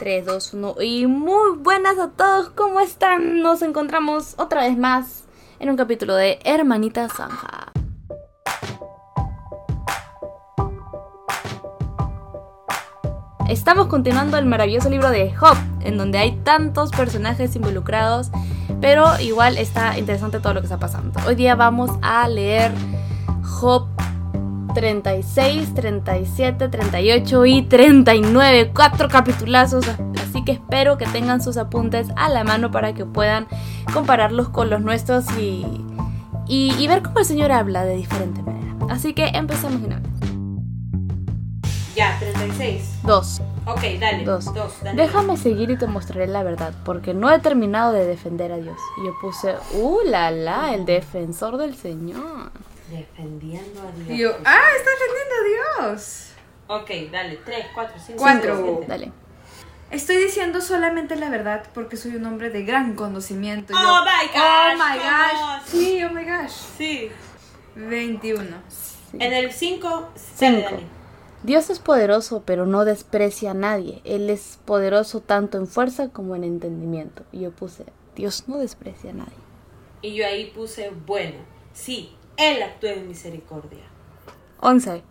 3, 2, 1 y muy buenas a todos, ¿cómo están? Nos encontramos otra vez más en un capítulo de Hermanita Zanja. Estamos continuando el maravilloso libro de Job, en donde hay tantos personajes involucrados, pero igual está interesante todo lo que está pasando. Hoy día vamos a leer Job 36, 37, 38 y 39. Cuatro capitulazos. Así que espero que tengan sus apuntes a la mano para que puedan compararlos con los nuestros y, y, ver cómo el Señor habla de diferente manera. Así que empezamos una vez. Ya, 36. Dos. Ok, dale. Dos. Dos, dale. Déjame seguir y te mostraré la verdad, porque no he terminado de defender a Dios. Y yo puse, uh, la, la, el defensor del Señor. Defendiendo a Dios. Y yo, ah, está defendiendo a Dios. Ok, dale. 3, 4, 5, Cuatro. Dale. Estoy diciendo solamente la verdad porque soy un hombre de gran conocimiento. Oh Yo, my gosh, Oh my gosh. Sí, oh my gosh. Sí. 21. En el 5, Cinco. dale. Dios es poderoso, pero no desprecia a nadie. Él es poderoso tanto en fuerza como en entendimiento. Y yo puse, Dios no desprecia a nadie. Y yo ahí puse, bueno, sí, Él actúa en misericordia. 11.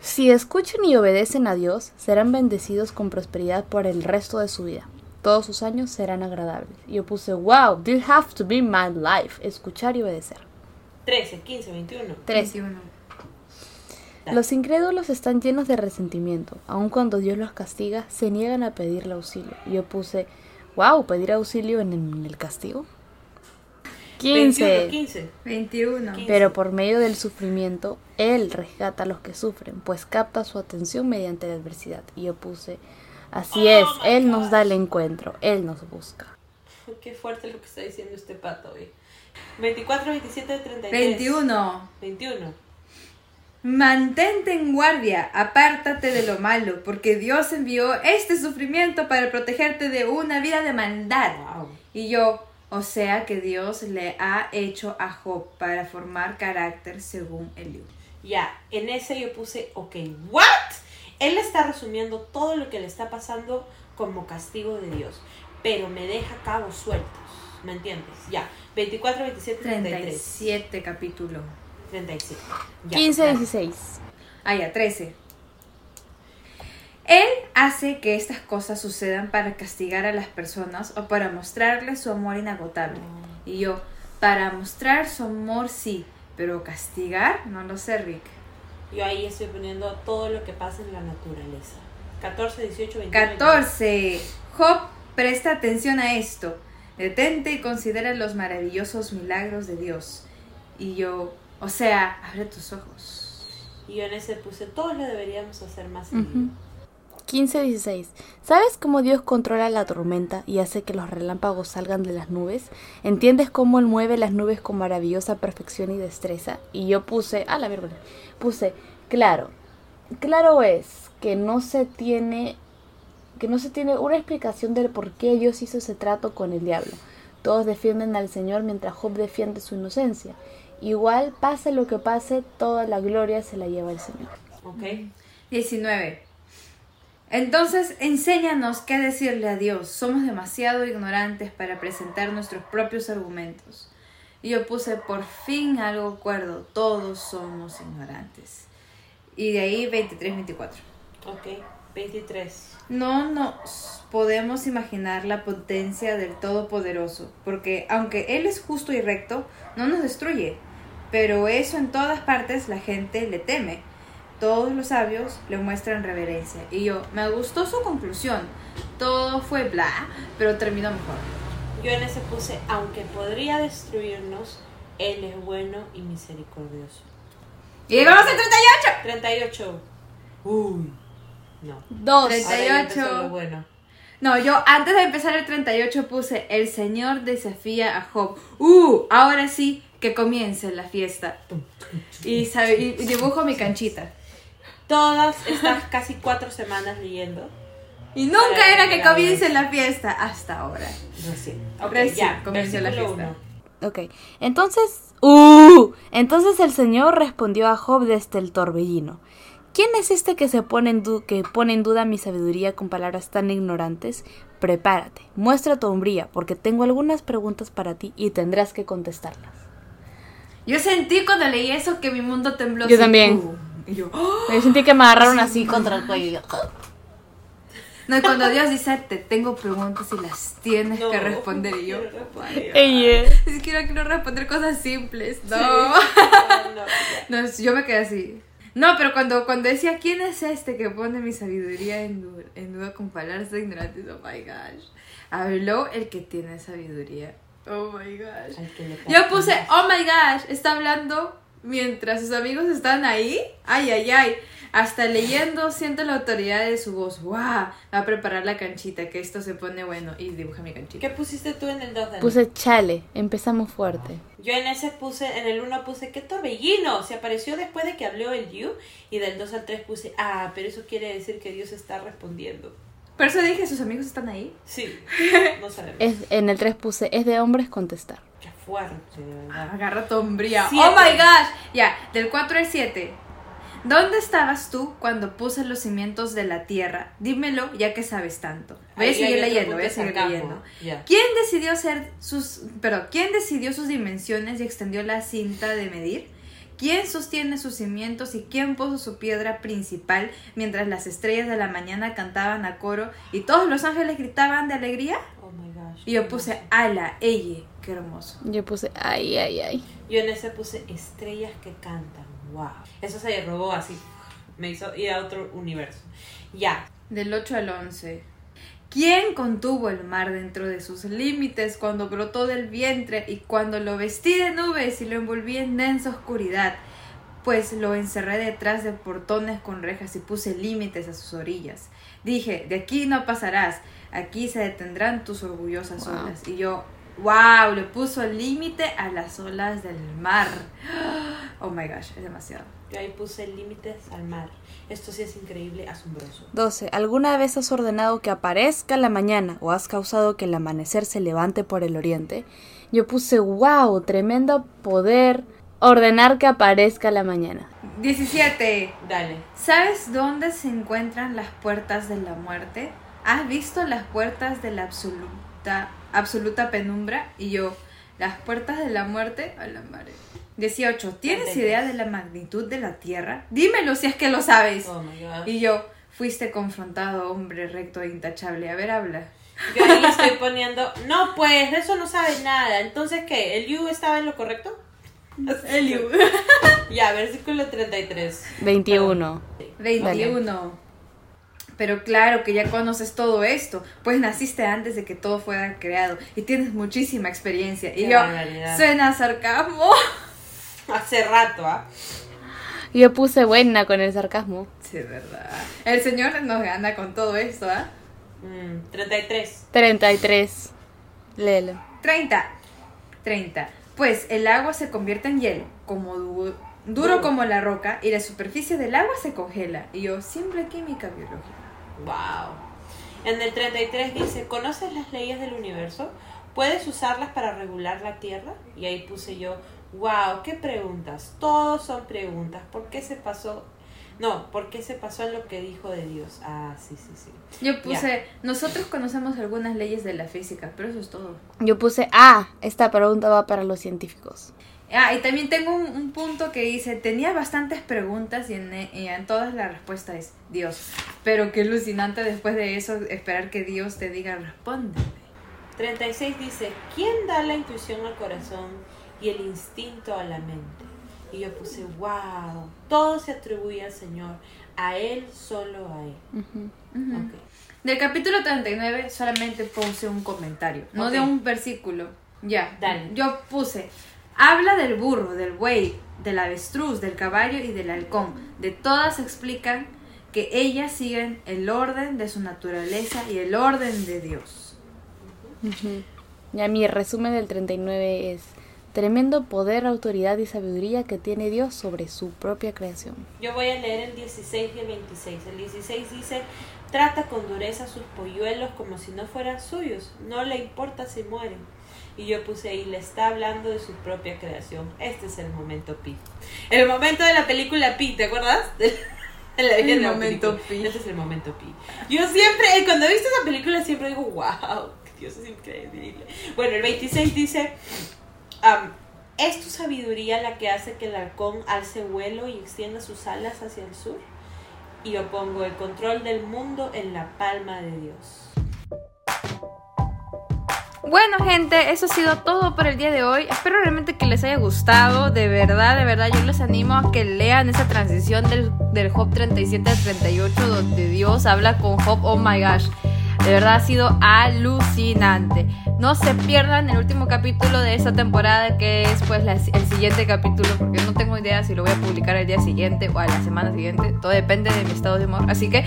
Si escuchan y obedecen a Dios, serán bendecidos con prosperidad por el resto de su vida. Todos sus años serán agradables. Yo puse, wow, this have to be my life. Escuchar y obedecer. 13, 15, 21. 13. 21. Los incrédulos están llenos de resentimiento. Aun cuando Dios los castiga, se niegan a pedirle auxilio. Y yo puse, wow, pedir auxilio en el castigo. 15. 21, 15. 21. Pero por medio del sufrimiento, Él rescata a los que sufren, pues capta su atención mediante la adversidad. Y yo puse, así Oh es, Él nos da el encuentro, Él nos busca. Qué fuerte lo que está diciendo este pato hoy. 24, 27, 33. 21. 21. Mantente en guardia, apártate de lo malo, porque Dios envió este sufrimiento para protegerte de una vida de maldad. Wow. Y yo, o sea que Dios le ha hecho a Job para formar carácter según Eliú. Ya, en ese yo puse, ok, ¿what? Él está resumiendo todo lo que le está pasando como castigo de Dios, pero me deja cabos sueltos, ¿me entiendes? Ya, 24, 27, 33, 37 capítulo. 37. Ya, 15, dale. 16. Ah, ya, 13. Él hace que estas cosas sucedan para castigar a las personas o para mostrarles su amor inagotable. Y yo, para mostrar su amor sí, pero castigar, no lo sé, Rick. Yo ahí estoy poniendo todo lo que pasa en la naturaleza. 14, 18, 21. 14. Job, presta atención a esto. Detente y considera los maravillosos milagros de Dios. Y yo, o sea, abre tus ojos. Y yo en ese puse, todos lo deberíamos hacer más seguido. 15, 16. ¿Sabes cómo Dios controla la tormenta y hace que los relámpagos salgan de las nubes? ¿Entiendes cómo Él mueve las nubes con maravillosa perfección y destreza? Y yo puse, a la vergüenza, puse, claro, claro es que no se tiene, que no se tiene una explicación del por qué Dios hizo ese trato con el diablo. Todos defienden al Señor mientras Job defiende su inocencia. Igual, pase lo que pase, toda la gloria se la lleva el Señor. ¿Ok? 19. Entonces, enséñanos qué decirle a Dios. Somos demasiado ignorantes para presentar nuestros propios argumentos. Y yo puse por fin algo cuerdo. Todos somos ignorantes. Y de ahí 23-24. Ok, 23. No nos podemos imaginar la potencia del Todopoderoso, porque aunque Él es justo y recto, no nos destruye. Pero eso en todas partes la gente le teme. Todos los sabios le muestran reverencia. Y yo, me gustó su conclusión. Todo fue bla, pero terminó mejor. Yo en ese puse, aunque podría destruirnos, Él es bueno y misericordioso. Y llegamos al 38. 38. Uy. No. 2. Treinta- Ahora ya empezó 38. lo bueno. No, yo antes de empezar el 38 puse, el Señor desafía a Job. Uh, ahora sí que comience la fiesta. Y, sabe- y dibujo mi canchita. Todas estas casi cuatro semanas leyendo. Y nunca era que comience la fiesta hasta ahora. Recién. Ok, Recién ya. comenzó la fiesta. uno. Ok, entonces... ¡Uh! Entonces el Señor respondió a Job desde el torbellino. ¿quién es este que se pone en, que pone en duda mi sabiduría con palabras tan ignorantes? Prepárate, muestra tu hombría, porque tengo algunas preguntas para ti y tendrás que contestarlas. Yo sentí cuando leí eso que mi mundo tembló. Yo también. Y yo, ¡oh! Yo sentí que me agarraron así contra el cuello. y yo, No, y cuando Dios dice, te tengo preguntas y las tienes No, que responder. Y yo. Ella. ni siquiera quiero responder cosas simples. No. Sí. No, no, yo me quedé así. No, pero cuando, cuando decía, ¿quién es este que pone mi sabiduría en, du- en duda con palabras ignorantes? Oh my gosh. Habló el que tiene sabiduría. Oh my gosh. Yo puse, oh my gosh, está hablando mientras sus amigos están ahí. Ay, ay, ay. Hasta leyendo siento la autoridad de su voz. ¡Wow! Va a preparar la canchita, que esto se pone bueno. Y dibuja mi canchita. ¿Qué pusiste tú en el 2 Dani? Puse chale, empezamos fuerte. Yo en ese puse, en el 1 puse, ¿qué torbellino? Se apareció después de que habló el you. Y del 2 al 3 puse, ah, pero eso quiere decir que Dios está respondiendo. Por eso dije, sus amigos están ahí. Sí, no sabemos. Es, en el 3 puse, es de hombres contestar. Qué fuerte, de verdad. Agarra tu hombría. ¡Oh my gosh! Ya, del 4 al 7. ¿Dónde estabas tú cuando puse los cimientos de la tierra? Dímelo ya que sabes tanto. Voy a seguir leyendo, voy a seguir leyendo. ¿Quién decidió hacer sus, pero quién decidió sus dimensiones y extendió la cinta de medir? ¿Quién sostiene sus cimientos y quién puso su piedra principal mientras las estrellas de la mañana cantaban a coro y todos los ángeles gritaban de alegría? Gosh. Y yo puse ala, ella, qué hermoso. Yo puse, ay, ay, ay. Yo en ese puse estrellas que cantan. Wow. Eso se robó así. Me hizo ir a otro universo. Ya. Del 8 al 11. ¿Quién contuvo el mar dentro de sus límites cuando brotó del vientre y cuando lo vestí de nubes y lo envolví en densa oscuridad? Pues lo encerré detrás de portones con rejas y puse límites a sus orillas. Dije, de aquí no pasarás, aquí se detendrán tus orgullosas Wow. olas. Y yo, wow, le puso límite a las olas del mar. Oh my gosh, es demasiado. Yo ahí puse límites al mar. Esto sí es increíble, asombroso. 12. ¿Alguna vez has ordenado que aparezca la mañana o has causado que el amanecer se levante por el oriente? Yo puse, wow, tremendo poder ordenar que aparezca la mañana. 17. Dale. ¿Sabes dónde se encuentran las puertas de la muerte? ¿Has visto las puertas de la absoluta, absoluta penumbra? Y yo, ¿las puertas de la muerte? A la madre. 18. ¿Tienes 33. idea de la magnitud de la tierra? Dímelo si es que lo sabes. Oh my god. Y yo, fuiste confrontado, hombre recto e intachable. A ver, habla. Yo ahí estoy poniendo. No, pues, de eso no sabes nada. Entonces, ¿qué? ¿El you estaba en lo correcto? El you. Ya, versículo 33. 21. 21. Pero claro que ya conoces todo esto, pues naciste antes de que todo fuera creado y tienes muchísima experiencia. Y Qué yo, barbaridad. suena a sarcasmo. Hace rato, ¿ah? Yo puse buena con el sarcasmo. Sí, verdad. El Señor nos gana con todo esto, ¿ah? Mm, 33. 33. Léelo. 30. 30. Pues el agua se convierte en hielo, como du- duro Duro. como la roca, y la superficie del agua se congela. Y yo, simple química biológica. Wow. En el 33 dice, ¿conoces las leyes del universo? ¿Puedes usarlas para regular la Tierra? Y ahí puse yo, wow, ¿qué preguntas? Todos son preguntas. ¿Por qué se pasó? No, ¿por qué se pasó en lo que dijo de Dios? Ah, sí, sí, sí. Yo puse, nosotros conocemos algunas leyes de la física, pero eso es todo. Yo puse, ah, esta pregunta va para los científicos. Ah, y también tengo un, un punto que dice, tenía bastantes preguntas y en, y en todas la respuesta es Dios. Pero qué alucinante después de eso esperar que Dios te diga, respóndeme. 36 dice, ¿quién da la intuición al corazón y el instinto a la mente? Y yo puse, wow, todo se atribuye al Señor, a Él, solo a Él. Ujú. Ok. Del capítulo 39 solamente puse un comentario, no Ok. de un versículo. Ya, Dale. yo puse, habla del burro, del buey, del avestruz, del caballo y del halcón. De todas explican que ellas siguen el orden de su naturaleza y el orden de Dios. Ya mi resumen del 39 es tremendo poder, autoridad y sabiduría que tiene Dios sobre su propia creación. Yo voy a leer el 16 y el 26. El 16 dice, trata con dureza a sus polluelos como si no fueran suyos, no le importa si mueren. Y yo puse ahí, le está hablando de su propia creación. Este es el momento Pi. El momento de la película Pi, ¿te acuerdas? La vida El de momento película. pi. Este es el momento pi. Yo siempre, eh, cuando he visto esa película, siempre digo, wow, Dios es increíble. Bueno, el 26 dice, am, ¿es tu sabiduría la que hace que el halcón alce vuelo y extienda sus alas hacia el sur? Y yo pongo el control del mundo en la palma de Dios. Bueno, gente, eso ha sido todo por el día de hoy. Espero realmente que les haya gustado. De verdad, de verdad, yo les animo a que lean esa transición del, del Job 37 al 38, donde Dios habla con Job. Oh my gosh. De verdad ha sido alucinante. No se pierdan el último capítulo de esta temporada, que es pues el siguiente capítulo, porque no tengo idea si lo voy a publicar el día siguiente o a la semana siguiente. Todo depende de mi estado de humor. Así que,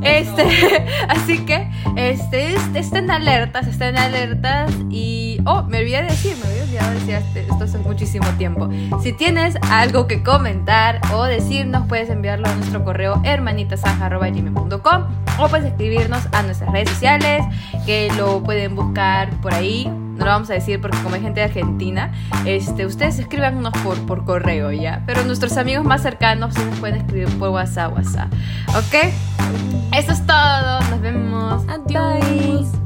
este, así que, este, est- estén alertas, estén alertas. Y, oh, me olvidé de decir, me había olvidado de decir este- esto hace muchísimo tiempo. Si tienes algo que comentar o decirnos, puedes enviarlo a nuestro correo hermanitasanja.gmail.com o puedes escribirnos a nuestras redes sociales, que lo pueden buscar por ahí. No lo vamos a decir porque como hay gente de Argentina, este, ustedes escríbanos por, por correo ya. Pero nuestros amigos más cercanos sí nos pueden escribir por WhatsApp, WhatsApp. ¿Ok? Eso es todo. Nos vemos. Adiós. Bye.